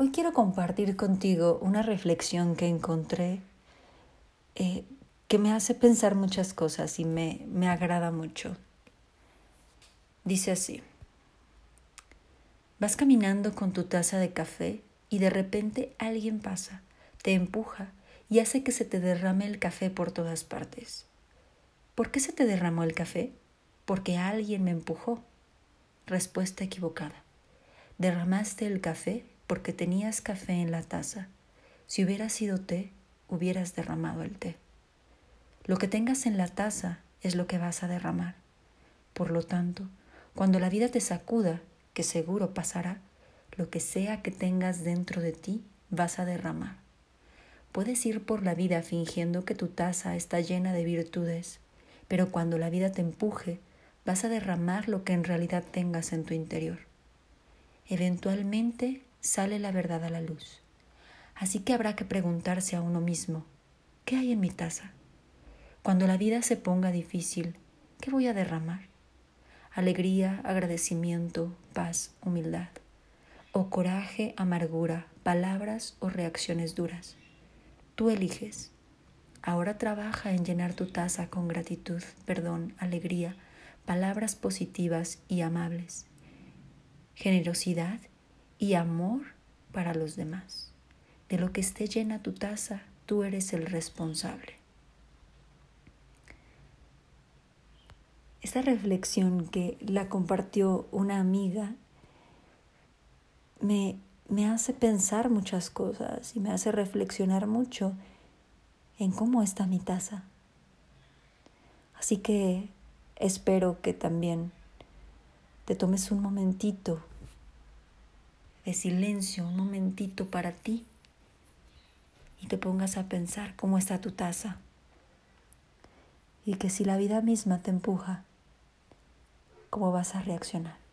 Hoy quiero compartir contigo una reflexión que encontré eh, que me hace pensar muchas cosas y me, me agrada mucho. Dice así, vas caminando con tu taza de café y de repente alguien pasa, te empuja y hace que se te derrame el café por todas partes. ¿Por qué se te derramó el café? Porque alguien me empujó. Respuesta equivocada. Derramaste el café porque tenías café en la taza. Si hubiera sido té, hubieras derramado el té. Lo que tengas en la taza es lo que vas a derramar. Por lo tanto, cuando la vida te sacuda, que seguro pasará, lo que sea que tengas dentro de ti, vas a derramar. Puedes ir por la vida fingiendo que tu taza está llena de virtudes, pero cuando la vida te empuje, vas a derramar lo que en realidad tengas en tu interior. Eventualmente sale la verdad a la luz. Así que habrá que preguntarse a uno mismo, ¿qué hay en mi taza? Cuando la vida se ponga difícil, ¿qué voy a derramar? Alegría, agradecimiento, paz, humildad. O coraje, amargura, palabras o reacciones duras. Tú eliges. Ahora trabaja en llenar tu taza con gratitud, perdón, alegría, palabras positivas y amables, generosidad y amor para los demás. De lo que esté llena tu taza, tú eres el responsable. Esta reflexión que la compartió una amiga me, me hace pensar muchas cosas y me hace reflexionar mucho en cómo está mi taza. Así que espero que también te tomes un momentito de silencio, un momentito para ti y te pongas a pensar cómo está tu taza. Y que si la vida misma te empuja, ¿cómo vas a reaccionar?